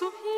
zu Hilfe.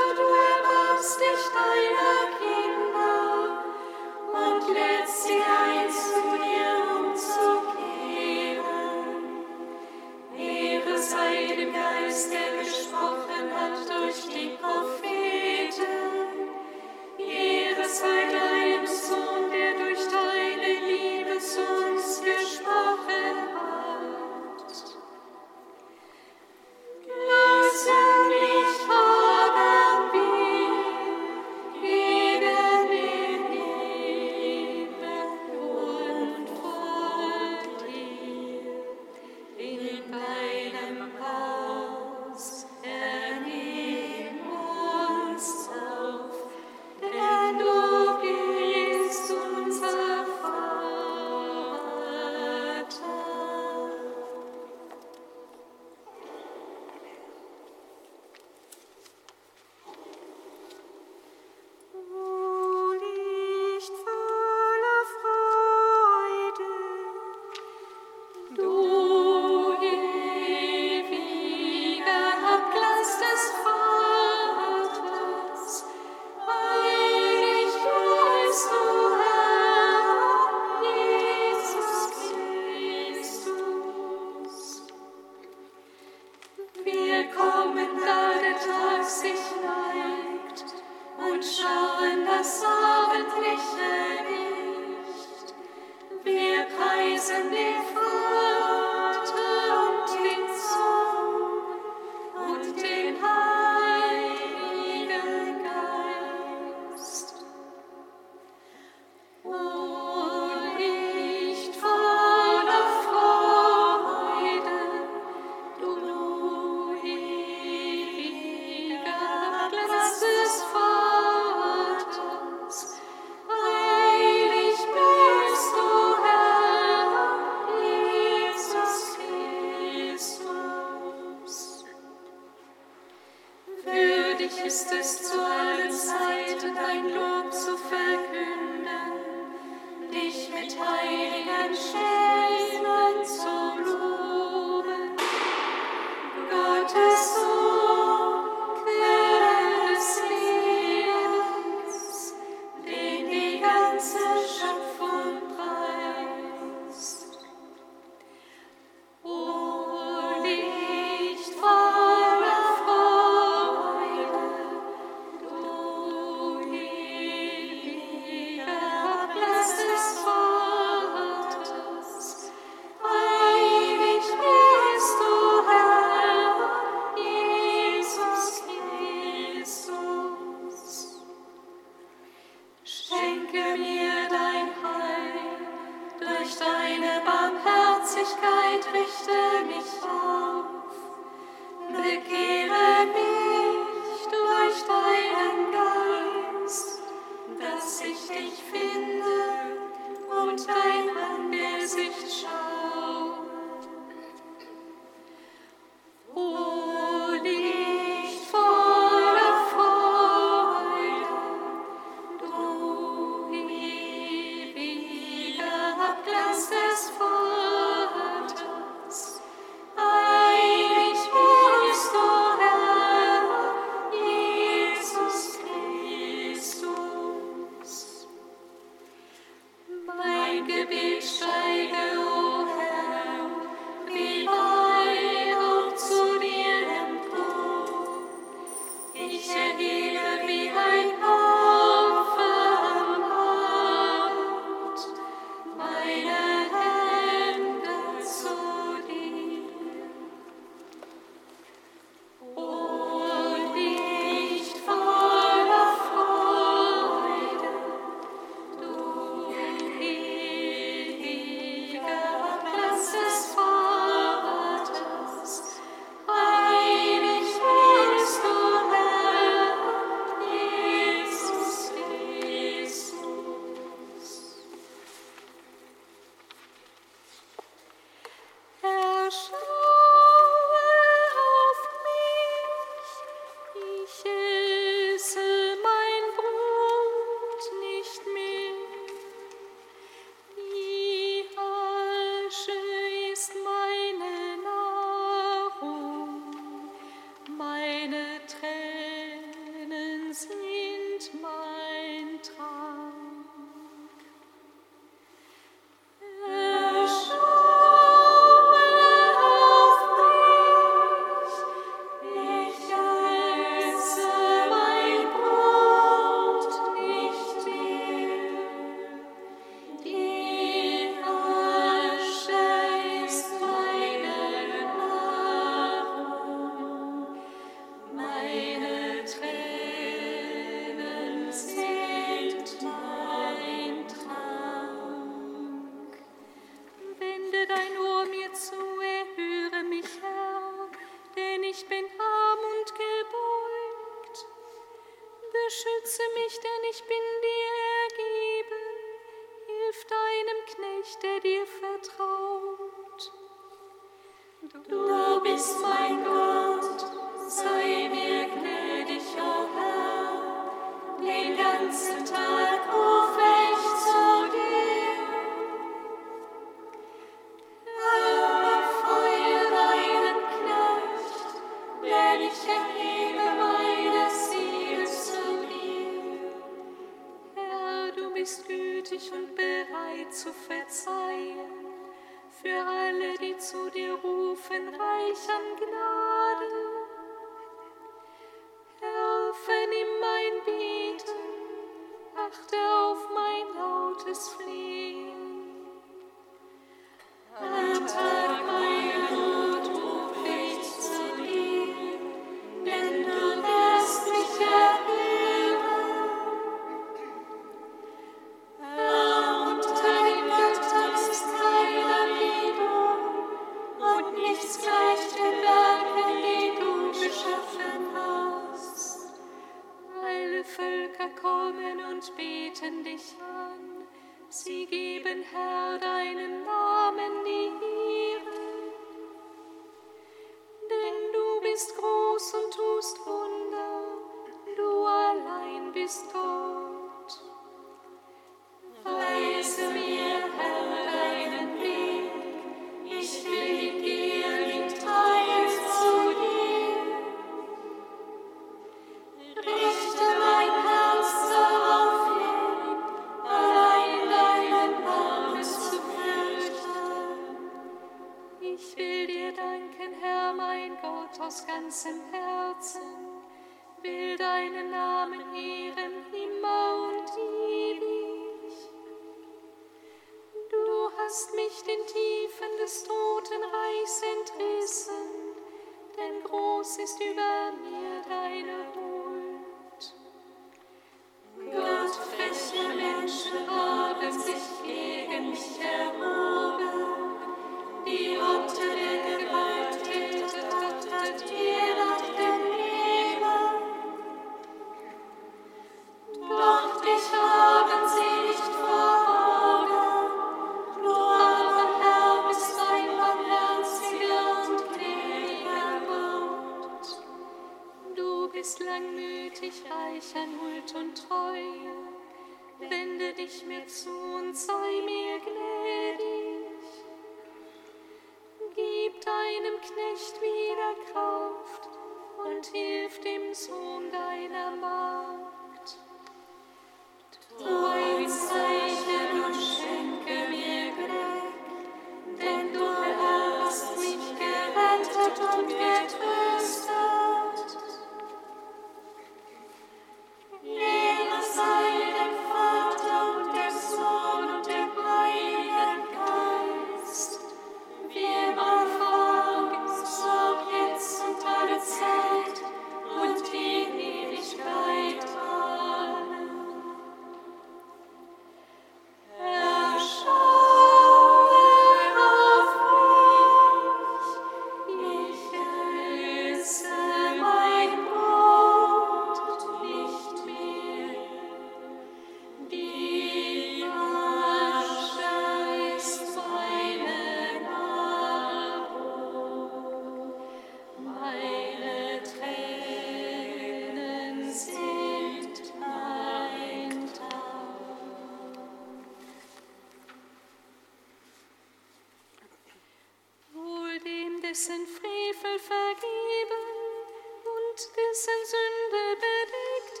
dessen Sünde bedeckt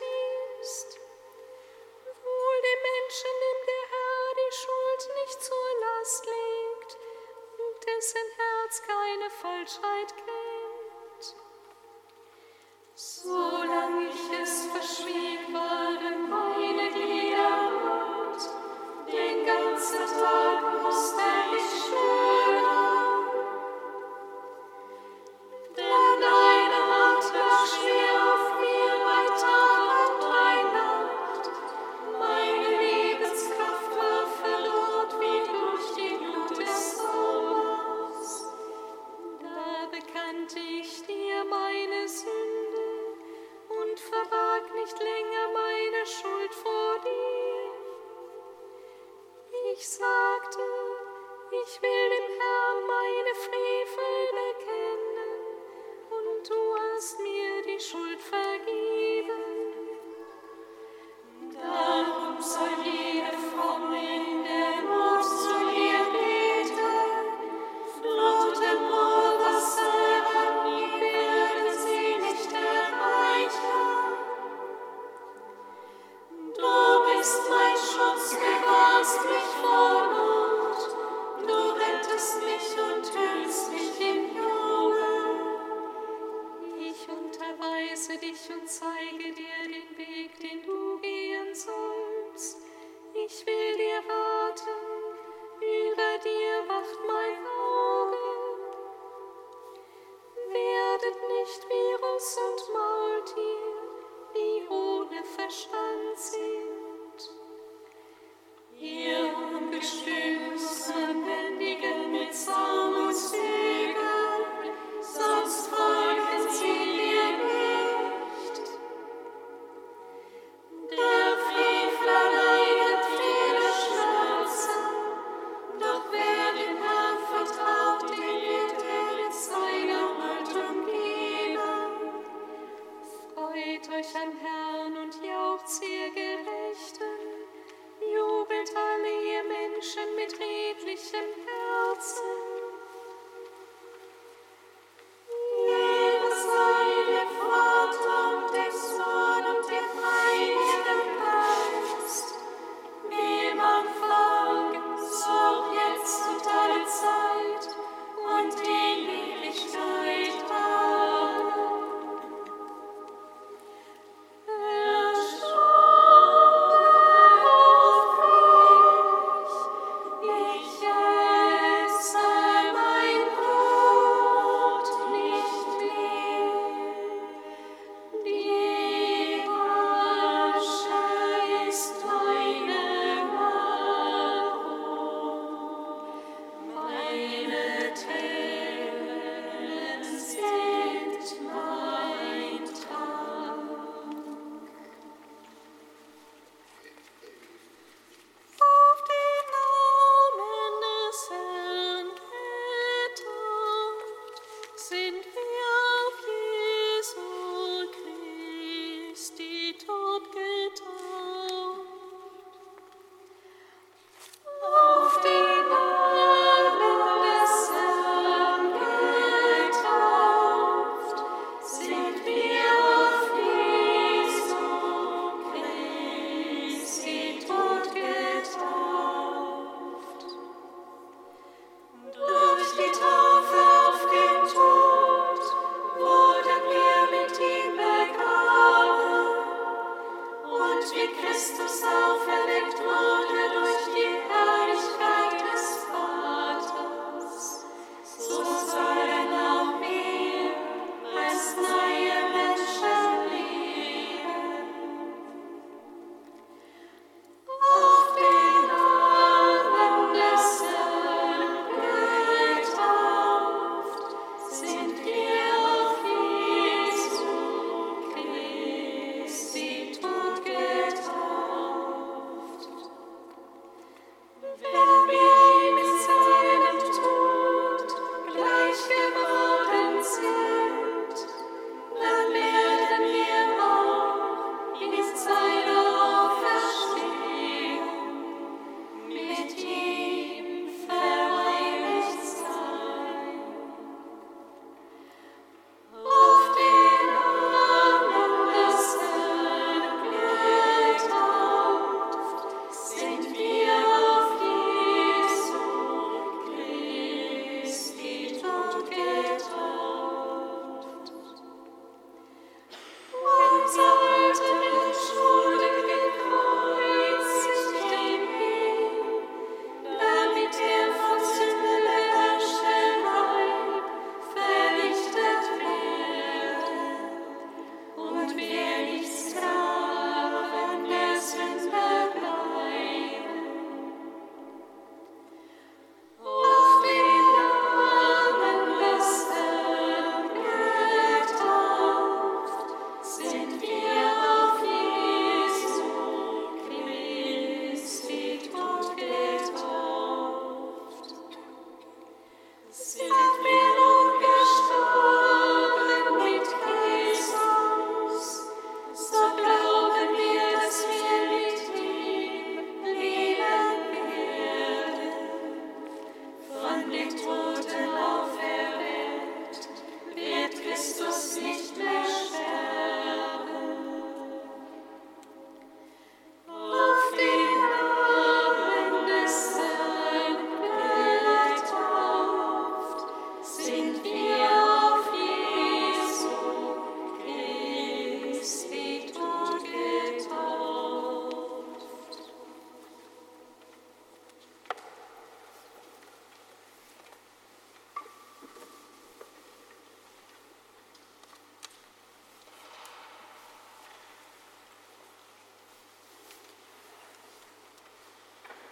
ist. Wohl dem Menschen, dem der Herr die Schuld nicht zur Last legt und dessen Herz keine Falschheit kennt. Solange ich es verschwieg, waren meine Glieder rot, den ganzen Tag musste ich schwören.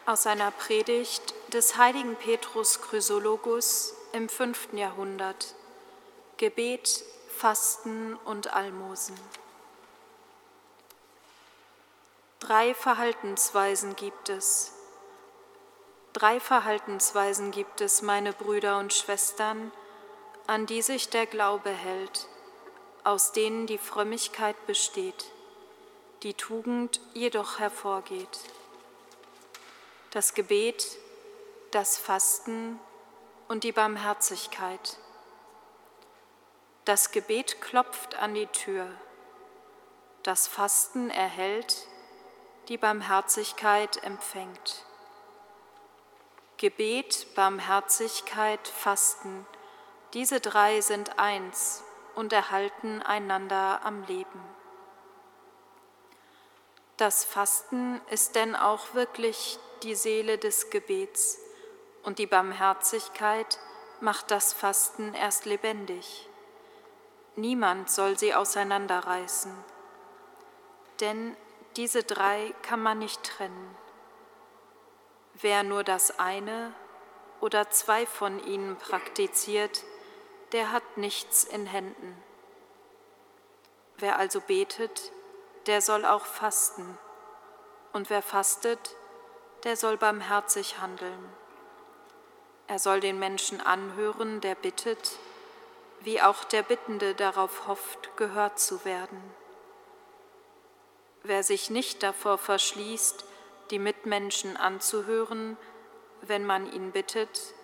Aus einer Predigt des heiligen Petrus Chrysologus im 5. Jahrhundert. Gebet, Fasten und Almosen. Drei Verhaltensweisen gibt es. Drei Verhaltensweisen gibt es, meine Brüder und Schwestern, an die sich der Glaube hält, aus denen die Frömmigkeit besteht, die Tugend jedoch hervorgeht. Das Gebet, das Fasten und die Barmherzigkeit. Das Gebet klopft an die Tür, das Fasten erhält, die Barmherzigkeit empfängt. Gebet, Barmherzigkeit, Fasten, diese drei sind eins und erhalten einander am Leben. Das Fasten ist denn auch wirklich die Seele des Gebets und die Barmherzigkeit macht das Fasten erst lebendig. Niemand soll sie auseinanderreißen, denn diese drei kann man nicht trennen. Wer nur das eine oder zwei von ihnen praktiziert, der hat nichts in Händen. Wer also betet, der soll auch fasten, und wer fastet, der soll barmherzig handeln. Er soll den Menschen anhören, der bittet, wie auch der Bittende darauf hofft, gehört zu werden. Wer sich nicht davor verschließt, die Mitmenschen anzuhören, wenn man ihn bittet,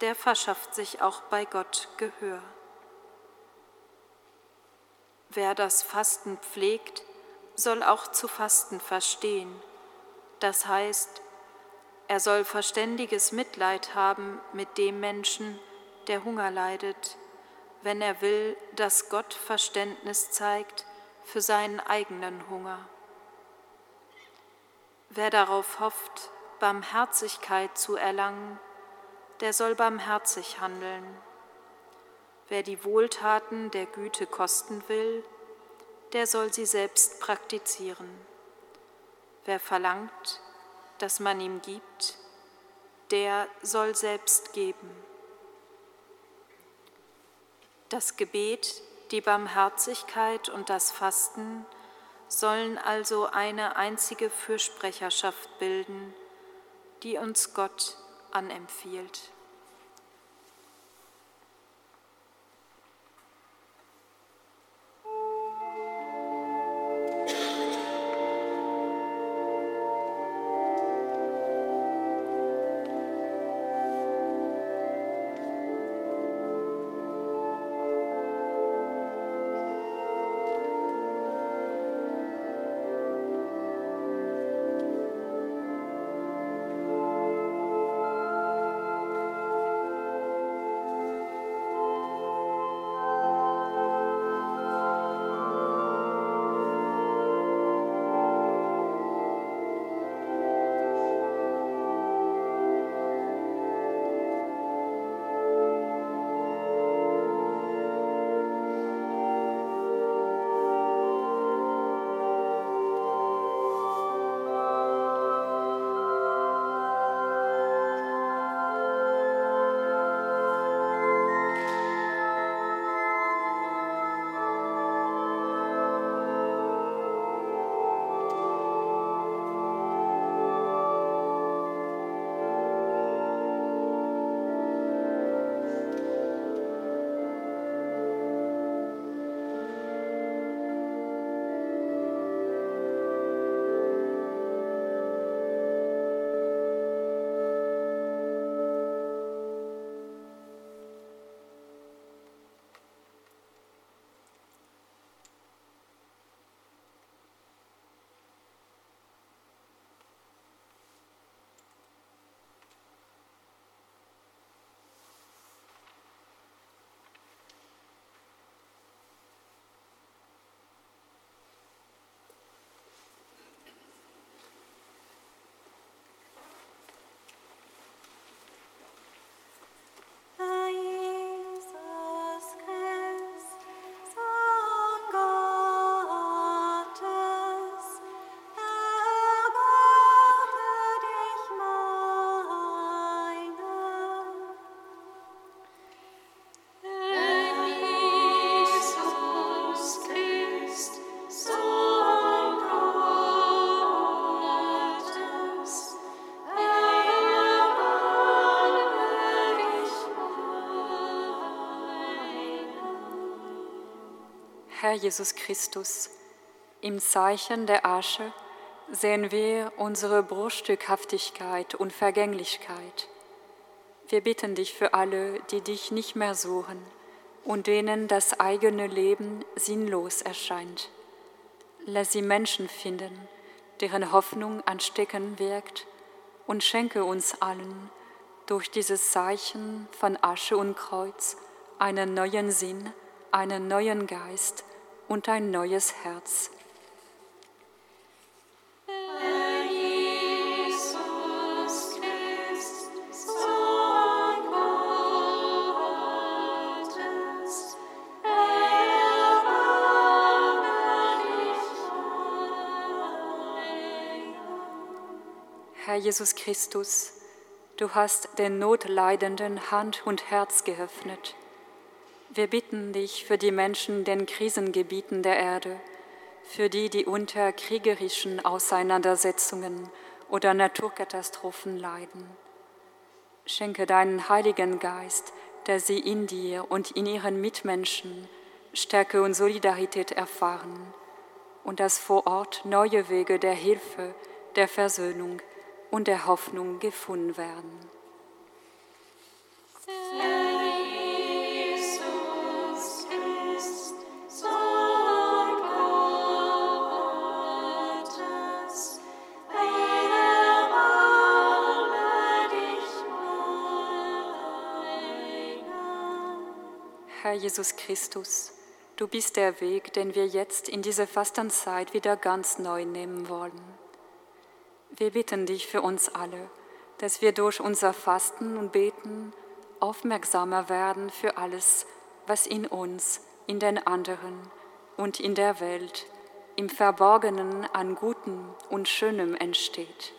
der verschafft sich auch bei Gott Gehör. Wer das Fasten pflegt, soll auch zu fasten verstehen. Das heißt, er soll verständiges Mitleid haben mit dem Menschen, der Hunger leidet, wenn er will, dass Gott Verständnis zeigt für seinen eigenen Hunger. Wer darauf hofft, Barmherzigkeit zu erlangen, der soll barmherzig handeln. Wer die Wohltaten der Güte kosten will, der soll sie selbst praktizieren. Wer verlangt, dass man ihm gibt, der soll selbst geben. Das Gebet, die Barmherzigkeit und das Fasten sollen also eine einzige Fürsprecherschaft bilden, die uns Gott anempfiehlt. Herr Jesus Christus, im Zeichen der Asche sehen wir unsere Bruchstückhaftigkeit und Vergänglichkeit. Wir bitten dich für alle, die dich nicht mehr suchen und denen das eigene Leben sinnlos erscheint. Lass sie Menschen finden, deren Hoffnung ansteckend wirkt und schenke uns allen durch dieses Zeichen von Asche und Kreuz einen neuen Sinn, einen neuen Geist und ein neues Herz. Herr Jesus Christus, du hast den Notleidenden Hand und Herz geöffnet. Wir bitten dich für die Menschen in den Krisengebieten der Erde, für die, die unter kriegerischen Auseinandersetzungen oder Naturkatastrophen leiden. Schenke deinen Heiligen Geist, der sie in dir und in ihren Mitmenschen Stärke und Solidarität erfahren und dass vor Ort neue Wege der Hilfe, der Versöhnung, und der Hoffnung gefunden werden. Herr Jesus Christus, du bist der Weg, den wir jetzt in dieser Fastenzeit wieder ganz neu nehmen wollen. Wir bitten dich für uns alle, dass wir durch unser Fasten und Beten aufmerksamer werden für alles, was in uns, in den anderen und in der Welt im Verborgenen an Gutem und Schönem entsteht.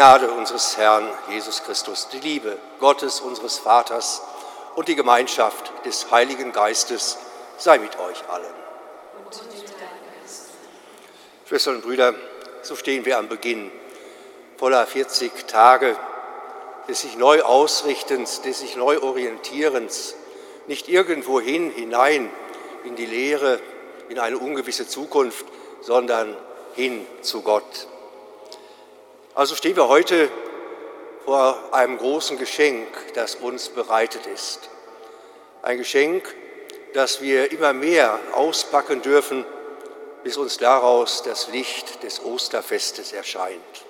Gnade unseres Herrn Jesus Christus, die Liebe Gottes unseres Vaters und die Gemeinschaft des Heiligen Geistes sei mit euch allen. Schwestern und Brüder, so stehen wir am Beginn voller 40 Tage des sich neu Ausrichtens, des sich neu Orientierens, nicht irgendwohin hinein in die Leere, in eine ungewisse Zukunft, sondern hin zu Gott. Also stehen wir heute vor einem großen Geschenk, das uns bereitet ist. Ein Geschenk, das wir immer mehr auspacken dürfen, bis uns daraus das Licht des Osterfestes erscheint.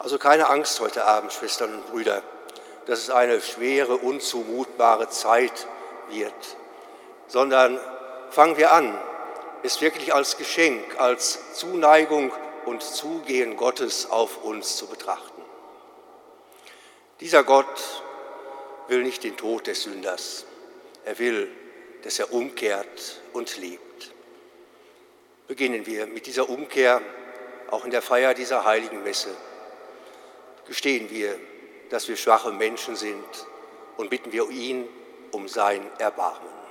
Also keine Angst heute Abend, Schwestern und Brüder, dass es eine schwere, unzumutbare Zeit wird, sondern fangen wir an, es wirklich als Geschenk, als Zuneigung und Zugehen Gottes auf uns zu betrachten. Dieser Gott will nicht den Tod des Sünders. Er will, dass er umkehrt und lebt. Beginnen wir mit dieser Umkehr auch in der Feier dieser heiligen Messe. Gestehen wir, dass wir schwache Menschen sind und bitten wir ihn um sein Erbarmen.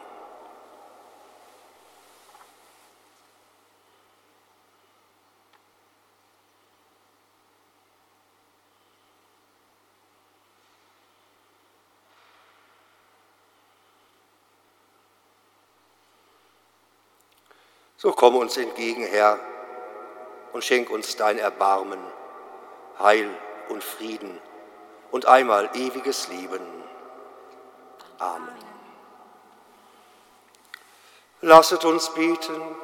So komm uns entgegen, Herr, und schenk uns dein Erbarmen, Heil und Frieden und einmal ewiges Leben. Amen. Lasset uns beten.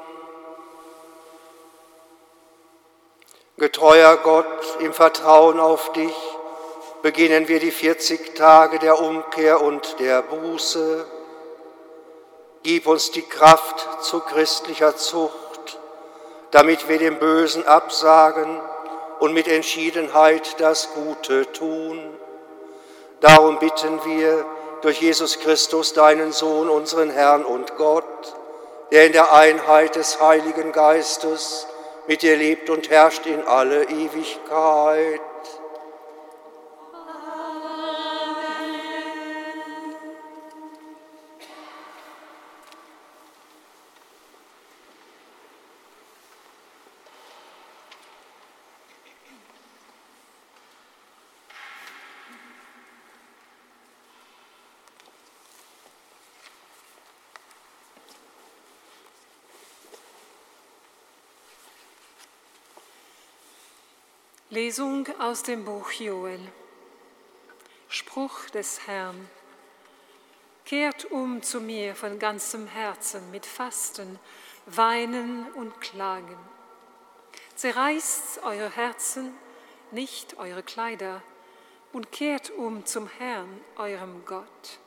Getreuer Gott, im Vertrauen auf dich beginnen wir die 40 Tage der Umkehr und der Buße. Gib uns die Kraft zu christlicher Zucht, damit wir dem Bösen absagen und mit Entschiedenheit das Gute tun. Darum bitten wir durch Jesus Christus, deinen Sohn, unseren Herrn und Gott, der in der Einheit des Heiligen Geistes mit dir lebt und herrscht in alle Ewigkeit. Lesung aus dem Buch Joel. Spruch des Herrn. Kehrt um zu mir von ganzem Herzen mit Fasten, Weinen und Klagen. Zerreißt eure Herzen, nicht eure Kleider, und kehrt um zum Herrn, eurem Gott.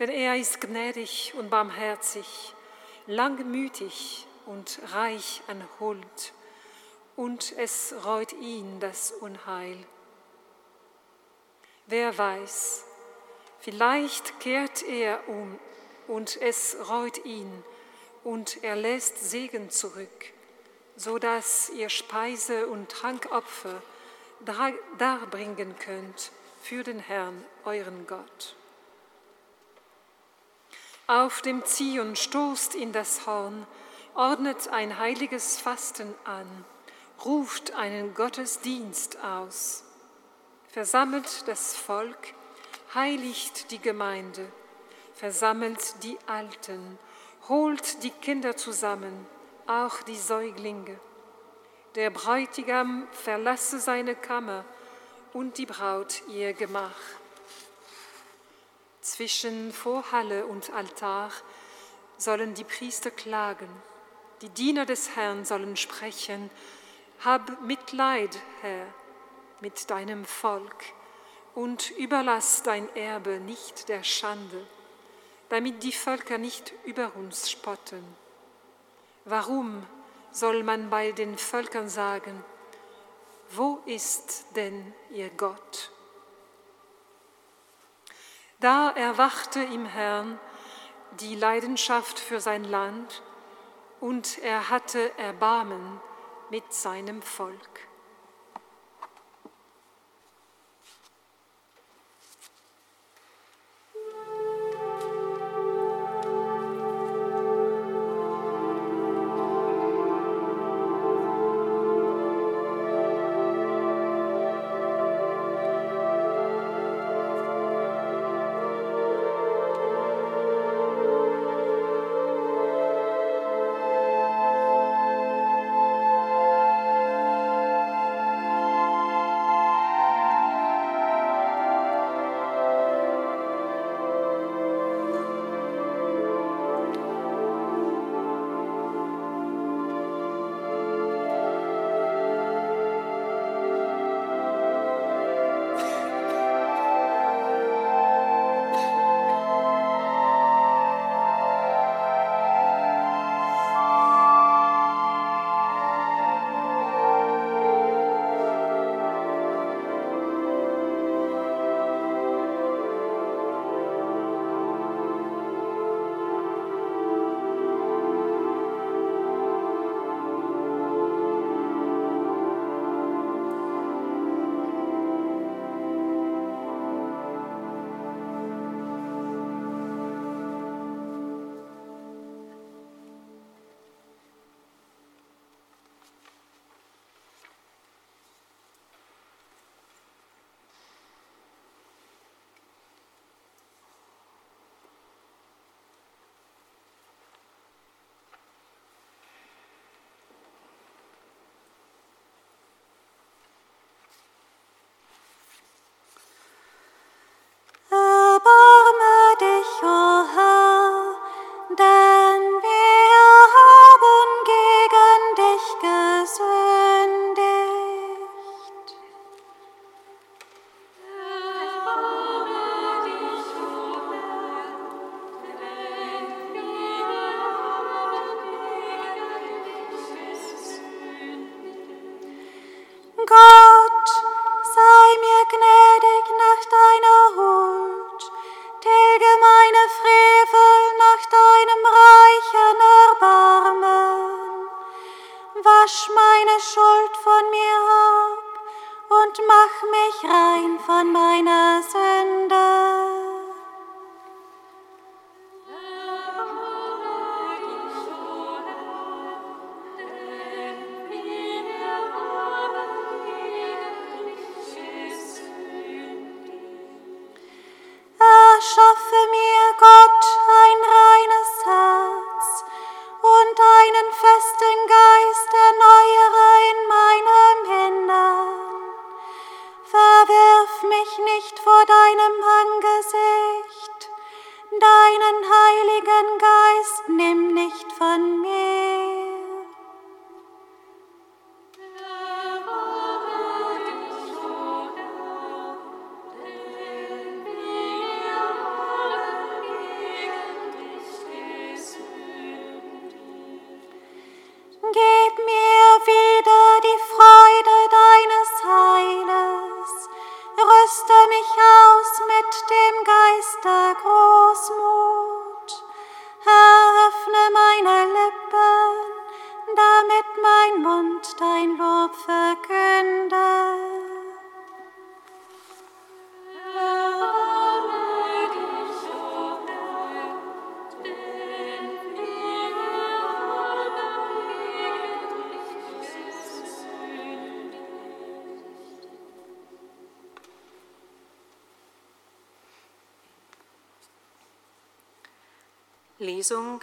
Denn er ist gnädig und barmherzig, langmütig und reich an Huld und es reut ihn das Unheil. Wer weiß, Vielleicht kehrt er um und es reut ihn und er lässt Segen zurück, so dass ihr Speise- und Trankopfer darbringen könnt für den Herrn, euren Gott. Auf dem Zion stoßt in das Horn, ordnet ein heiliges Fasten an, ruft einen Gottesdienst aus, versammelt das Volk, heiligt die Gemeinde, versammelt die Alten, holt die Kinder zusammen, auch die Säuglinge. Der Bräutigam verlasse seine Kammer und die Braut ihr Gemach. Zwischen Vorhalle und Altar sollen die Priester klagen, die Diener des Herrn sollen sprechen, hab Mitleid, Herr, mit deinem Volk und überlass dein Erbe nicht der Schande, damit die Völker nicht über uns spotten. Warum soll man bei den Völkern sagen, wo ist denn ihr Gott? Da erwachte im Herrn die Leidenschaft für sein Land und er hatte Erbarmen mit seinem Volk.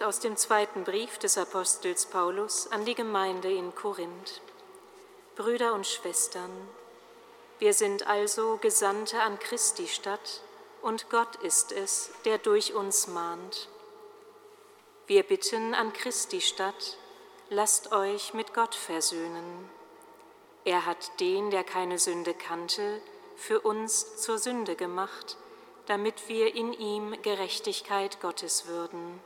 Aus dem zweiten Brief des Apostels Paulus an die Gemeinde in Korinth. Brüder und Schwestern, wir sind also Gesandte an Christi Stadt und Gott ist es, der durch uns mahnt. Wir bitten an Christi Stadt, lasst euch mit Gott versöhnen. Er hat den, der keine Sünde kannte, für uns zur Sünde gemacht, damit wir in ihm Gerechtigkeit Gottes würden.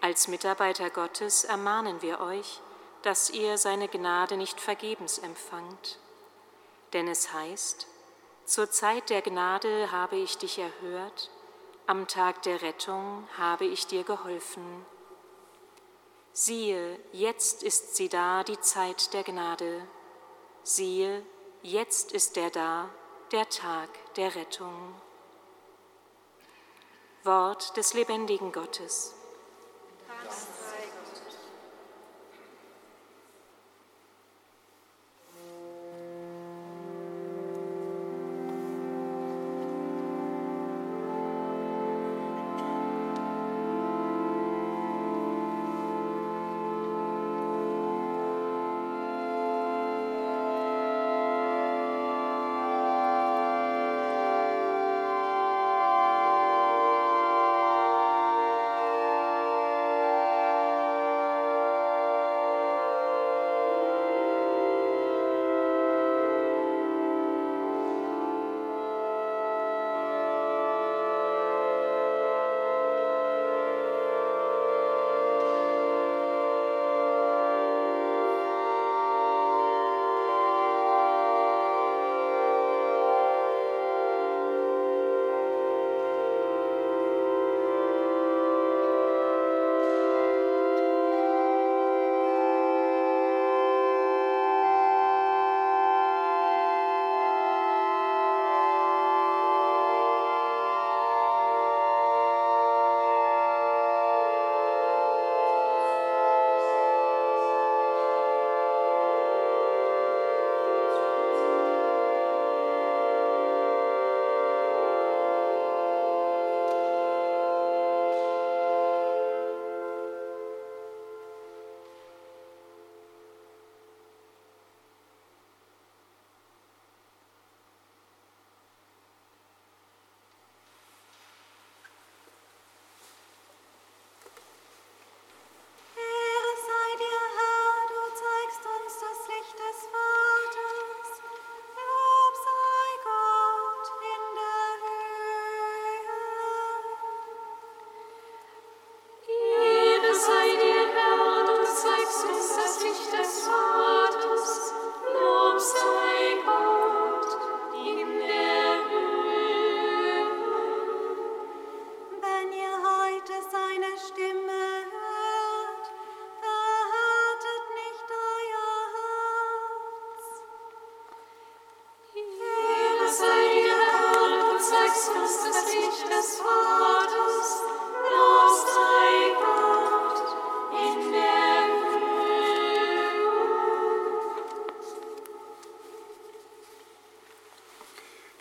Als Mitarbeiter Gottes ermahnen wir euch, dass ihr seine Gnade nicht vergebens empfangt. Denn es heißt, zur Zeit der Gnade habe ich dich erhört, am Tag der Rettung habe ich dir geholfen. Siehe, jetzt ist sie da, die Zeit der Gnade. Siehe, jetzt ist er da, der Tag der Rettung. Wort des lebendigen Gottes.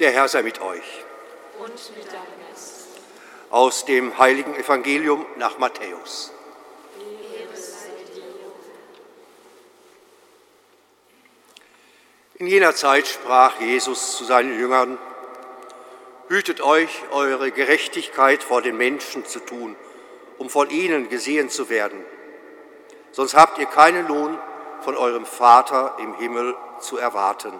Der Herr sei mit euch. Und mit deinem Geist. Aus dem heiligen Evangelium nach Matthäus. In jener Zeit sprach Jesus zu seinen Jüngern, Hütet euch, eure Gerechtigkeit vor den Menschen zu tun, um von ihnen gesehen zu werden. Sonst habt ihr keinen Lohn von eurem Vater im Himmel zu erwarten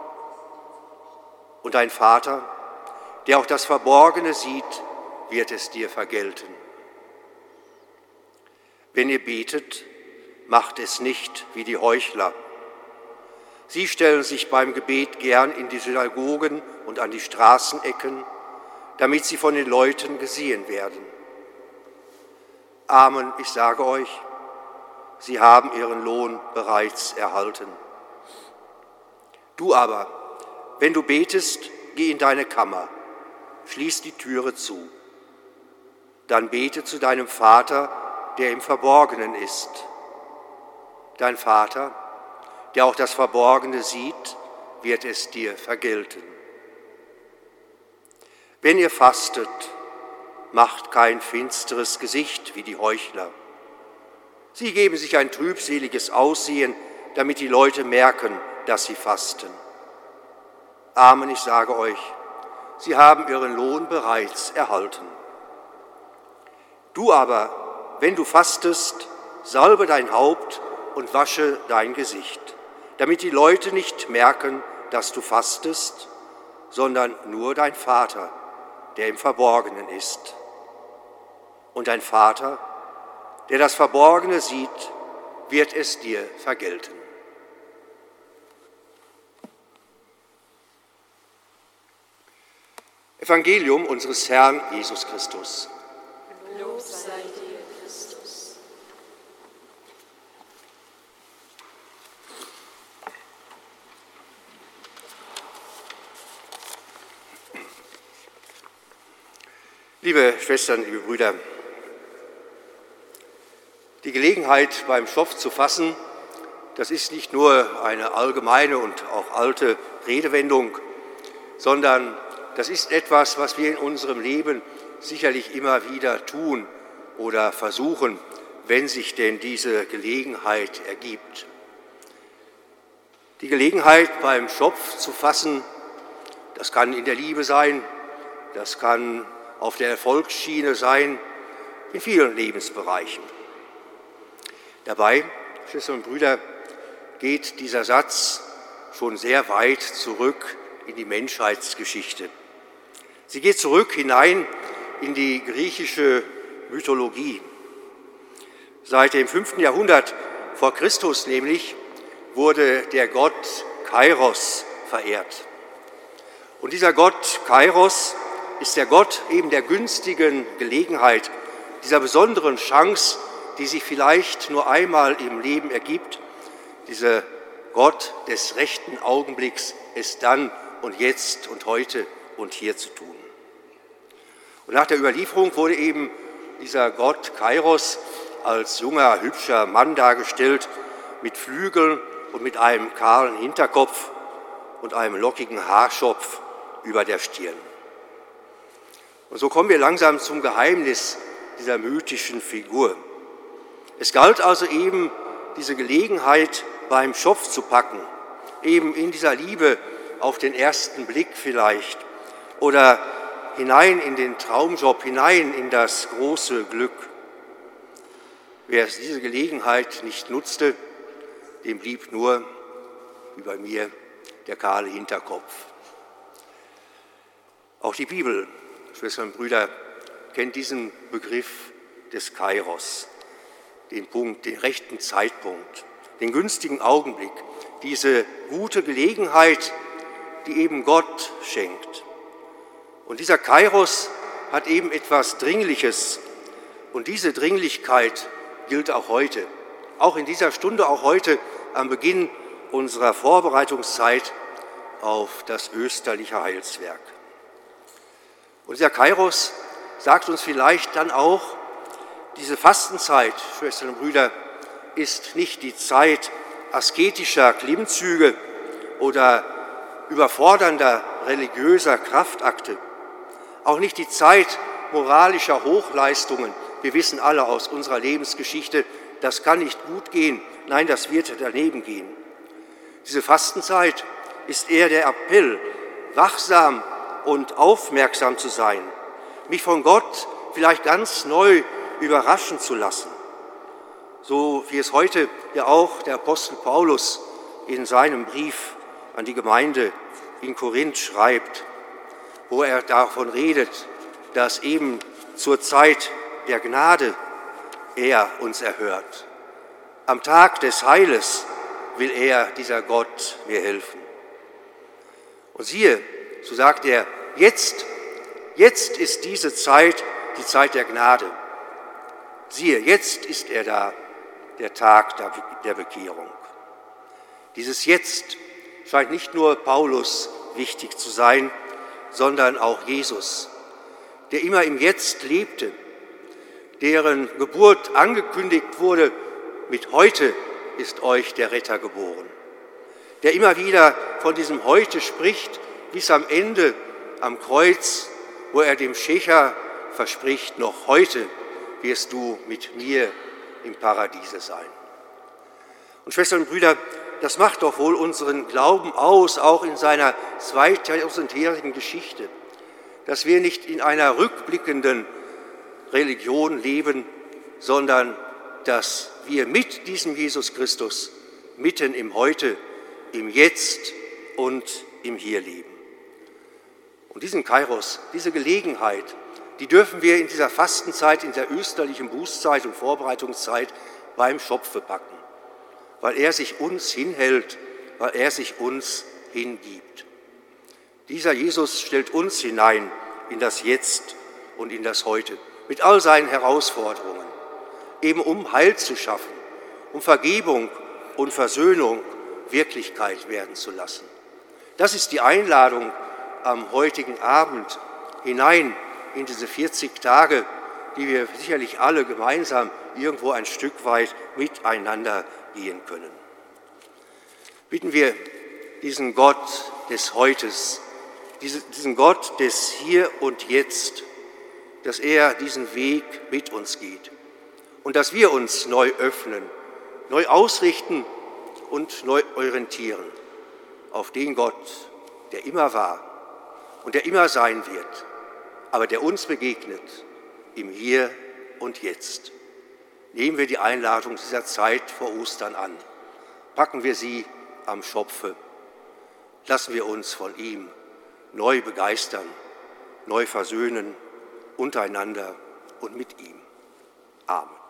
Und dein Vater, der auch das Verborgene sieht, wird es dir vergelten. Wenn ihr betet, macht es nicht wie die Heuchler. Sie stellen sich beim Gebet gern in die Synagogen und an die Straßenecken, damit sie von den Leuten gesehen werden. Amen, ich sage euch, sie haben ihren Lohn bereits erhalten. Du aber, wenn du betest, geh in deine Kammer, schließ die Türe zu. Dann bete zu deinem Vater, der im Verborgenen ist. Dein Vater, der auch das Verborgene sieht, wird es dir vergelten. Wenn ihr fastet, macht kein finsteres Gesicht wie die Heuchler. Sie geben sich ein trübseliges Aussehen, damit die Leute merken, dass sie fasten. Amen, ich sage euch, sie haben ihren Lohn bereits erhalten. Du aber, wenn du fastest, salbe dein Haupt und wasche dein Gesicht, damit die Leute nicht merken, dass du fastest, sondern nur dein Vater, der im Verborgenen ist. Und dein Vater, der das Verborgene sieht, wird es dir vergelten. Evangelium unseres Herrn Jesus Christus. Lob sei dir, Christus. Liebe Schwestern, liebe Brüder, die Gelegenheit beim Schopf zu fassen, das ist nicht nur eine allgemeine und auch alte Redewendung, sondern das ist etwas, was wir in unserem Leben sicherlich immer wieder tun oder versuchen, wenn sich denn diese Gelegenheit ergibt. Die Gelegenheit beim Schopf zu fassen, das kann in der Liebe sein, das kann auf der Erfolgsschiene sein, in vielen Lebensbereichen. Dabei, Schwestern und Brüder, geht dieser Satz schon sehr weit zurück in die Menschheitsgeschichte. Sie geht zurück hinein in die griechische Mythologie. Seit dem 5. Jahrhundert vor Christus nämlich wurde der Gott Kairos verehrt. Und dieser Gott Kairos ist der Gott eben der günstigen Gelegenheit, dieser besonderen Chance, die sich vielleicht nur einmal im Leben ergibt, dieser Gott des rechten Augenblicks, es dann und jetzt und heute und hier zu tun. Und nach der Überlieferung wurde eben dieser Gott Kairos als junger, hübscher Mann dargestellt, mit Flügeln und mit einem kahlen Hinterkopf und einem lockigen Haarschopf über der Stirn. Und so kommen wir langsam zum Geheimnis dieser mythischen Figur. Es galt also eben, diese Gelegenheit beim Schopf zu packen, eben in dieser Liebe auf den ersten Blick vielleicht oder hinein in den Traumjob, hinein in das große Glück. Wer diese Gelegenheit nicht nutzte, dem blieb nur, wie bei mir, der kahle Hinterkopf. Auch die Bibel, Schwestern und Brüder, kennt diesen Begriff des Kairos, den Punkt, den rechten Zeitpunkt, den günstigen Augenblick, diese gute Gelegenheit, die eben Gott schenkt. Und dieser Kairos hat eben etwas Dringliches. Und diese Dringlichkeit gilt auch heute. Auch in dieser Stunde, auch heute am Beginn unserer Vorbereitungszeit auf das österliche Heilswerk. Und dieser Kairos sagt uns vielleicht dann auch, diese Fastenzeit, Schwestern und Brüder, ist nicht die Zeit asketischer Klimmzüge oder überfordernder religiöser Kraftakte, auch nicht die Zeit moralischer Hochleistungen. Wir wissen alle aus unserer Lebensgeschichte, das kann nicht gut gehen. Nein, das wird daneben gehen. Diese Fastenzeit ist eher der Appell, wachsam und aufmerksam zu sein, mich von Gott vielleicht ganz neu überraschen zu lassen. So wie es heute ja auch der Apostel Paulus in seinem Brief an die Gemeinde in Korinth schreibt, wo er davon redet, dass eben zur Zeit der Gnade er uns erhört. Am Tag des Heiles will er, dieser Gott, mir helfen. Und siehe, so sagt er, jetzt, jetzt ist diese Zeit die Zeit der Gnade. Siehe, jetzt ist er da, der Tag der Bekehrung. Dieses Jetzt scheint nicht nur Paulus wichtig zu sein, sondern auch Jesus, der immer im Jetzt lebte, deren Geburt angekündigt wurde, mit heute ist euch der Retter geboren, der immer wieder von diesem heute spricht, bis am Ende am Kreuz, wo er dem Schächer verspricht, noch heute wirst du mit mir im Paradiese sein. Und Schwestern und Brüder, das macht doch wohl unseren Glauben aus, auch in seiner 2000-jährigen Geschichte, dass wir nicht in einer rückblickenden Religion leben, sondern dass wir mit diesem Jesus Christus mitten im Heute, im Jetzt und im Hier leben. Und diesen Kairos, diese Gelegenheit, die dürfen wir in dieser Fastenzeit, in der österlichen Bußzeit und Vorbereitungszeit beim Schopfe packen, weil er sich uns hinhält, weil er sich uns hingibt. Dieser Jesus stellt uns hinein in das Jetzt und in das Heute mit all seinen Herausforderungen, eben um Heil zu schaffen, um Vergebung und Versöhnung Wirklichkeit werden zu lassen. Das ist die Einladung am heutigen Abend hinein in diese 40 Tage, die wir sicherlich alle gemeinsam irgendwo ein Stück weit miteinander gehen können. Bitten wir diesen Gott des Heutes, diesen Gott des Hier und Jetzt, dass er diesen Weg mit uns geht und dass wir uns neu öffnen, neu ausrichten und neu orientieren auf den Gott, der immer war und der immer sein wird, aber der uns begegnet im Hier und Jetzt. Nehmen wir die Einladung dieser Zeit vor Ostern an, packen wir sie am Schopfe, lassen wir uns von ihm neu begeistern, neu versöhnen untereinander und mit ihm. Amen.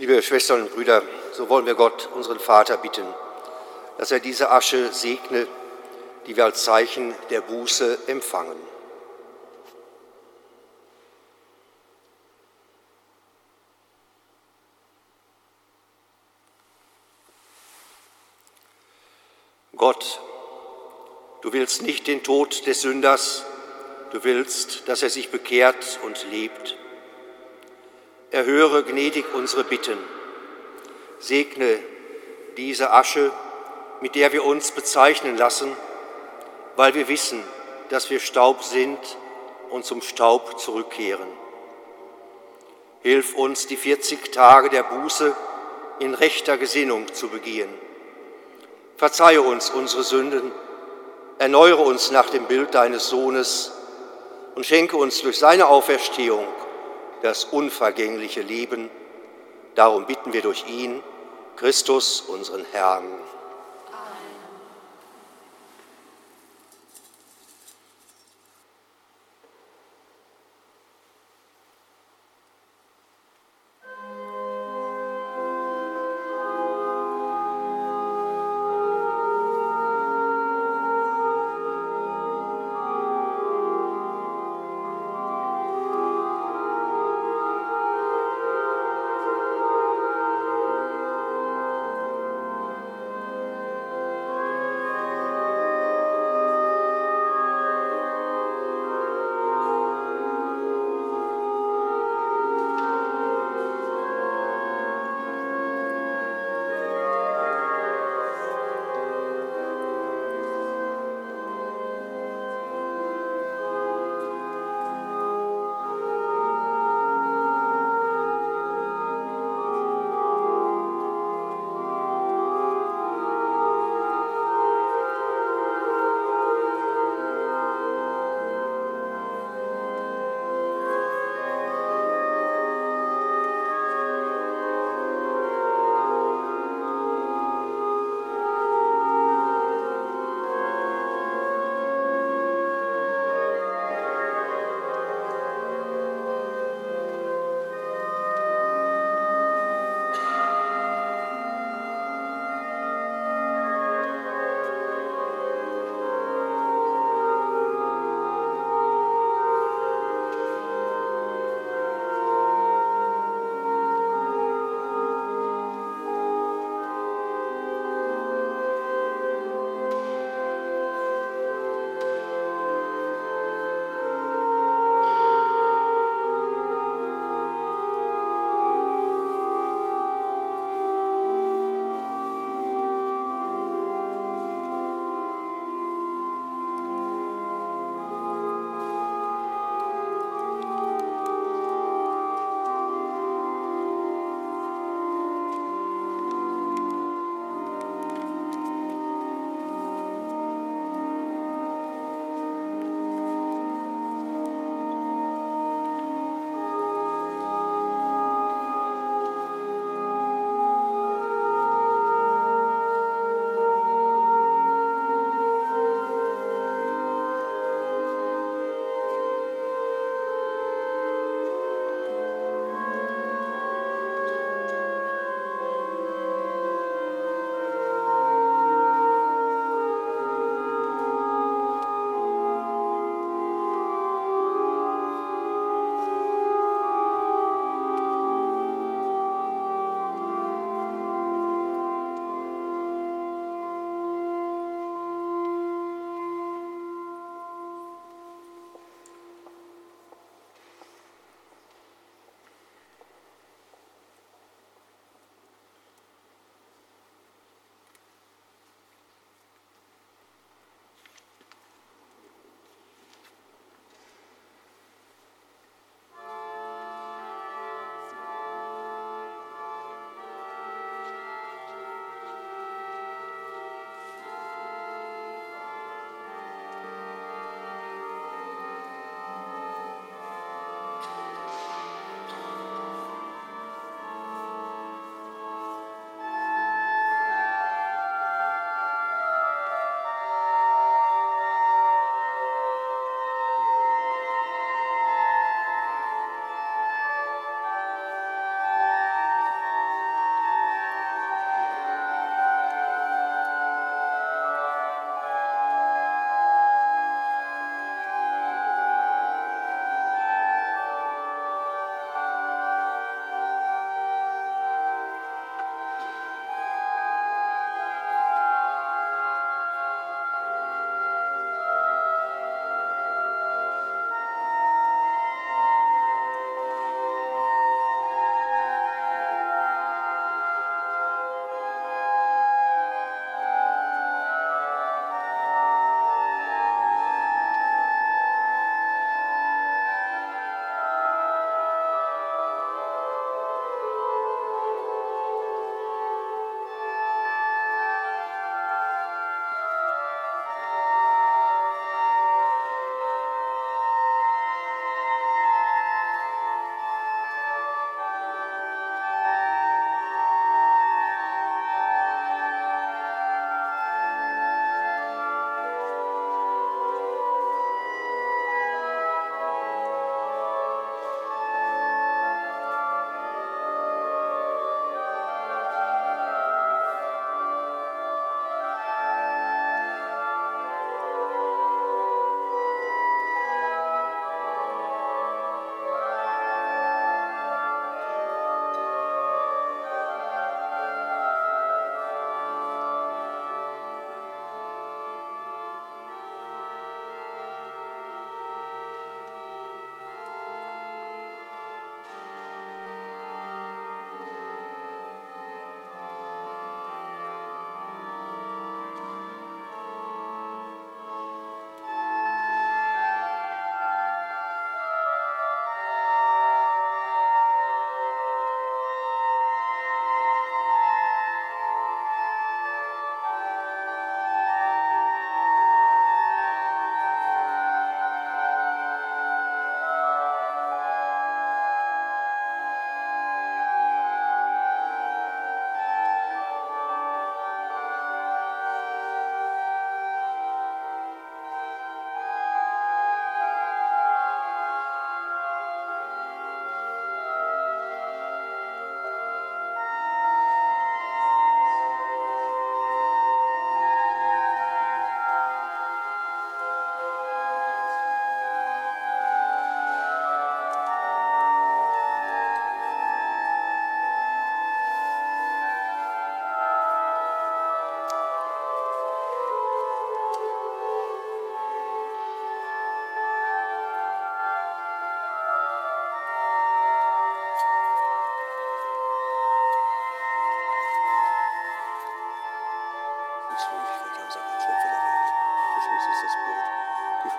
Liebe Schwestern und Brüder, so wollen wir Gott, unseren Vater, bitten, dass er diese Asche segne, die wir als Zeichen der Buße empfangen. Gott, du willst nicht den Tod des Sünders, du willst, dass er sich bekehrt und lebt erhöre gnädig unsere Bitten. Segne diese Asche, mit der wir uns bezeichnen lassen weil wir wissen, dass wir Staub sind und zum Staub zurückkehren. Hilf uns, die 40 Tage der Buße in rechter Gesinnung zu begehen. Verzeihe uns unsere Sünden, erneuere uns nach dem Bild deines Sohnes und schenke uns durch seine Auferstehung das unvergängliche Leben. Darum bitten wir durch ihn, Christus, unseren Herrn.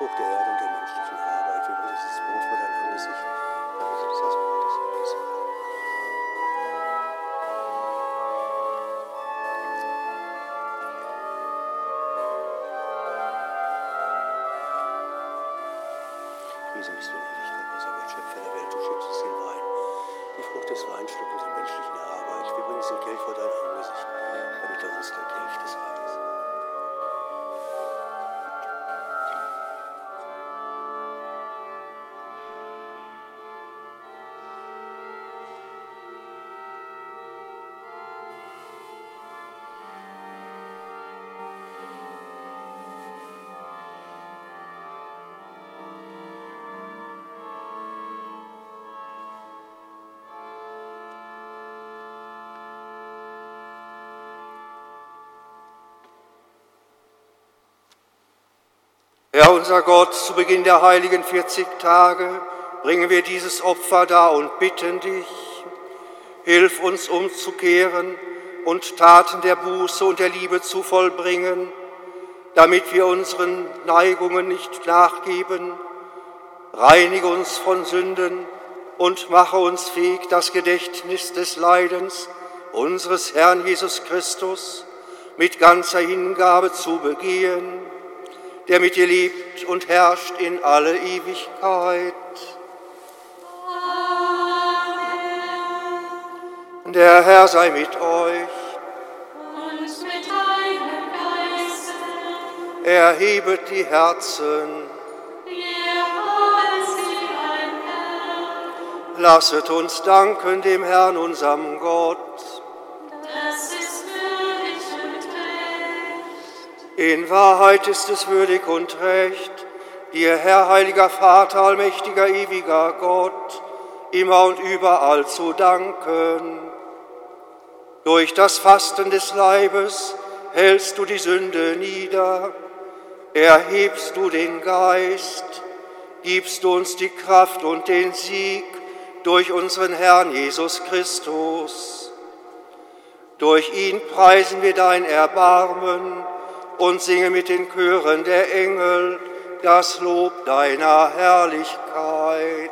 folk det är runt om i Herr unser Gott, zu Beginn der heiligen 40 Tage bringen wir dieses Opfer dar und bitten dich, hilf uns umzukehren und Taten der Buße und der Liebe zu vollbringen, damit wir unseren Neigungen nicht nachgeben. Reinige uns von Sünden und mache uns fähig, das Gedächtnis des Leidens unseres Herrn Jesus Christus mit ganzer Hingabe zu begehen der mit dir lebt und herrscht in alle Ewigkeit. Amen. Der Herr sei mit euch. Und mit deinem Geiste. Erhebet die Herzen. Wir sie. Lasset uns danken dem Herrn, unserem Gott. In Wahrheit ist es würdig und recht, dir, Herr, heiliger Vater, allmächtiger, ewiger Gott, immer und überall zu danken. Durch das Fasten des Leibes hältst du die Sünde nieder, erhebst du den Geist, gibst du uns die Kraft und den Sieg durch unseren Herrn Jesus Christus. Durch ihn preisen wir dein Erbarmen und singe mit den Chören der Engel das Lob deiner Herrlichkeit.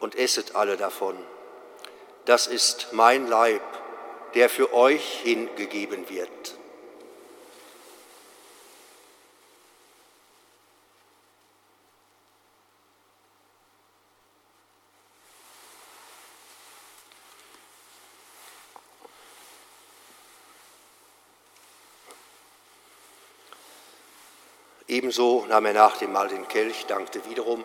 und esset alle davon. Das ist mein Leib, der für euch hingegeben wird. Ebenso nahm er nach dem Mahl den Kelch, dankte wiederum,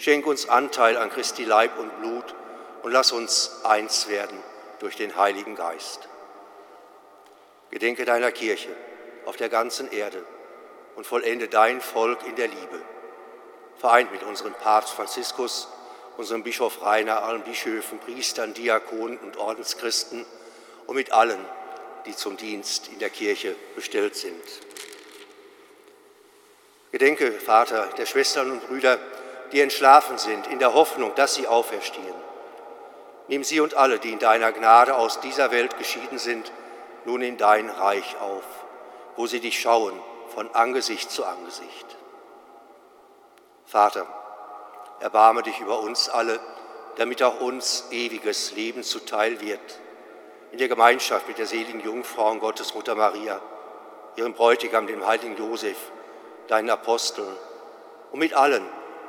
Schenk uns Anteil an Christi Leib und Blut und lass uns eins werden durch den Heiligen Geist. Gedenke deiner Kirche auf der ganzen Erde und vollende dein Volk in der Liebe. Vereint mit unserem Papst Franziskus, unserem Bischof Rainer, allen Bischöfen, Priestern, Diakonen und Ordenschristen und mit allen, die zum Dienst in der Kirche bestellt sind. Gedenke, Vater, der Schwestern und Brüder, die entschlafen sind, in der Hoffnung, dass sie auferstehen. Nimm sie und alle, die in deiner Gnade aus dieser Welt geschieden sind, nun in dein Reich auf, wo sie dich schauen von Angesicht zu Angesicht. Vater, erbarme dich über uns alle, damit auch uns ewiges Leben zuteil wird, in der Gemeinschaft mit der seligen Jungfrau und Gottesmutter Maria, ihrem Bräutigam, dem heiligen Josef, deinen Aposteln und mit allen,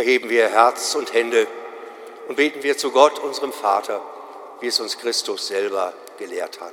Erheben wir Herz und Hände und beten wir zu Gott, unserem Vater, wie es uns Christus selber gelehrt hat.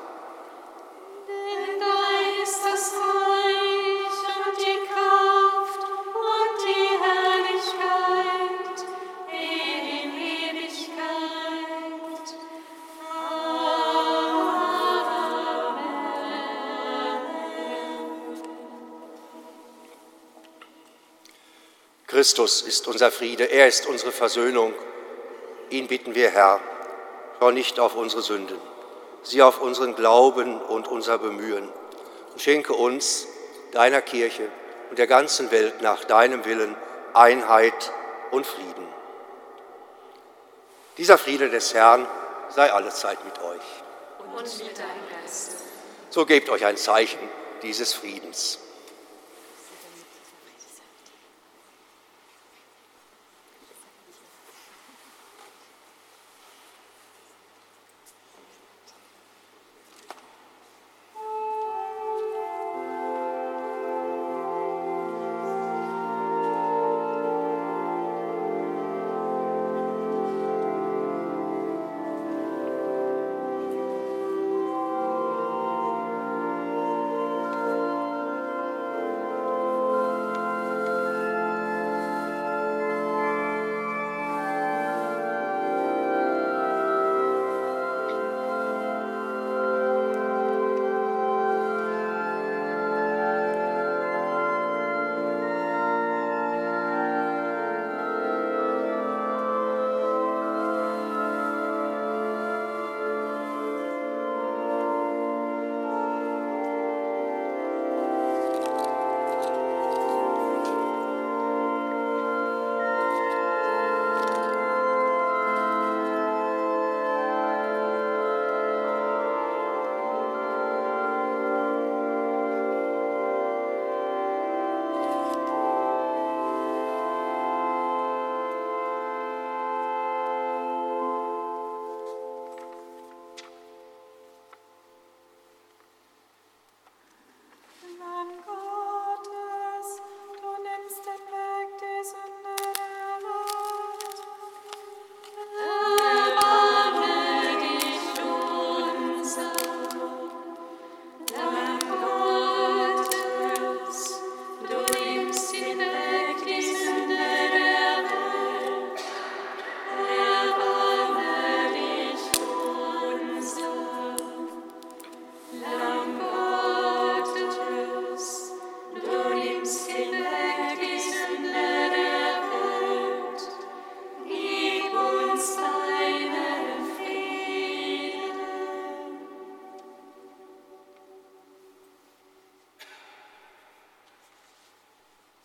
Christus ist unser Friede, er ist unsere Versöhnung. Ihn bitten wir, Herr, schau nicht auf unsere Sünden, sieh auf unseren Glauben und unser Bemühen und schenke uns, deiner Kirche und der ganzen Welt nach deinem Willen Einheit und Frieden. Dieser Friede des Herrn sei allezeit mit euch. Und mit deinem Geist. So gebt euch ein Zeichen dieses Friedens.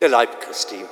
Der Leib Christi.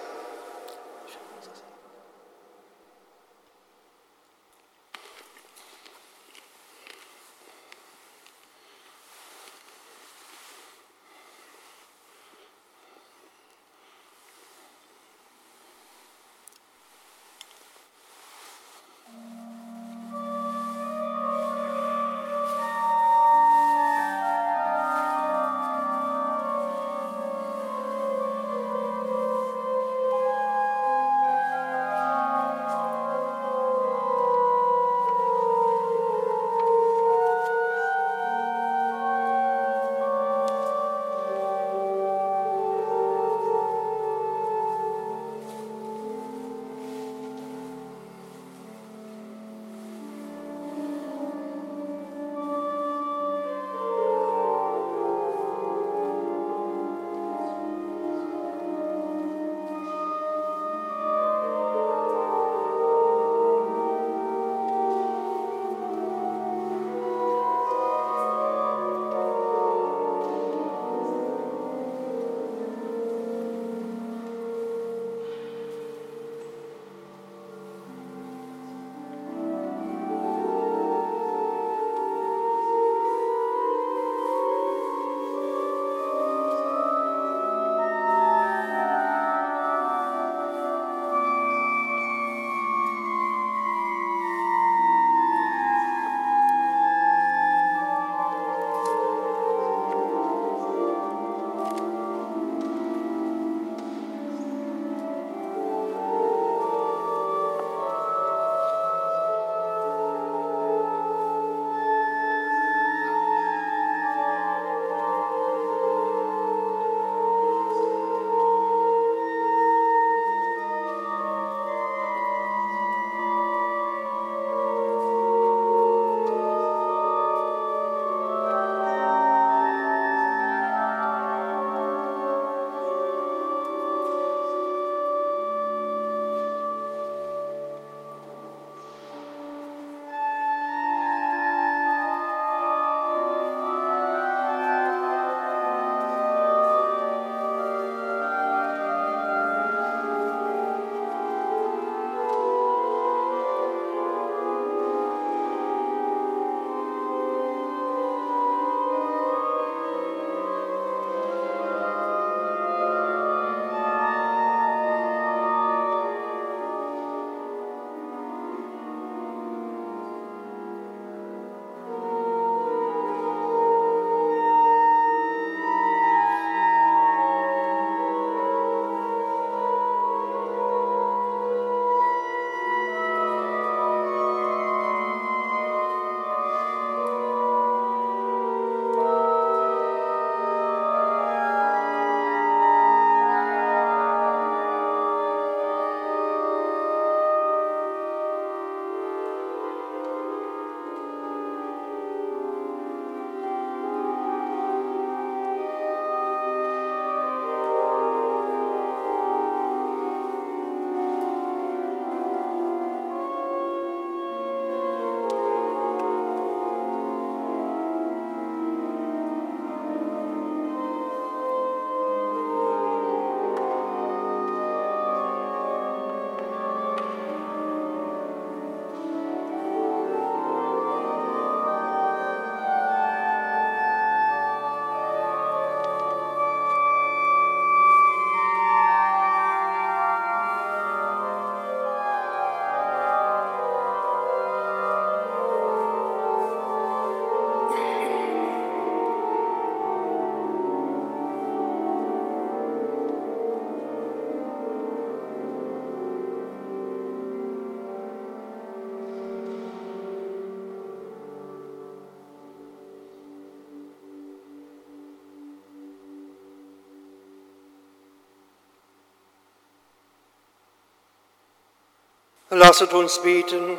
Lasset uns beten.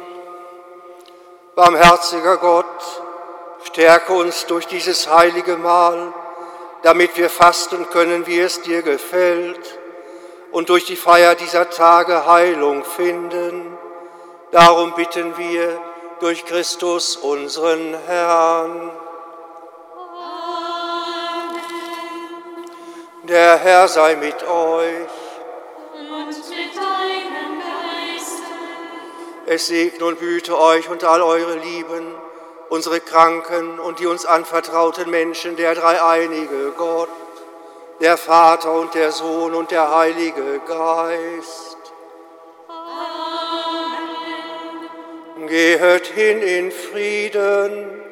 Barmherziger Gott, stärke uns durch dieses heilige Mahl, damit wir fasten können, wie es dir gefällt, und durch die Feier dieser Tage Heilung finden. Darum bitten wir durch Christus unseren Herrn. Amen. Der Herr sei mit euch. Es segne und behüte euch und all eure Lieben, unsere Kranken und die uns anvertrauten Menschen, der dreieinige Gott, der Vater und der Sohn und der Heilige Geist. Amen. Gehet hin in Frieden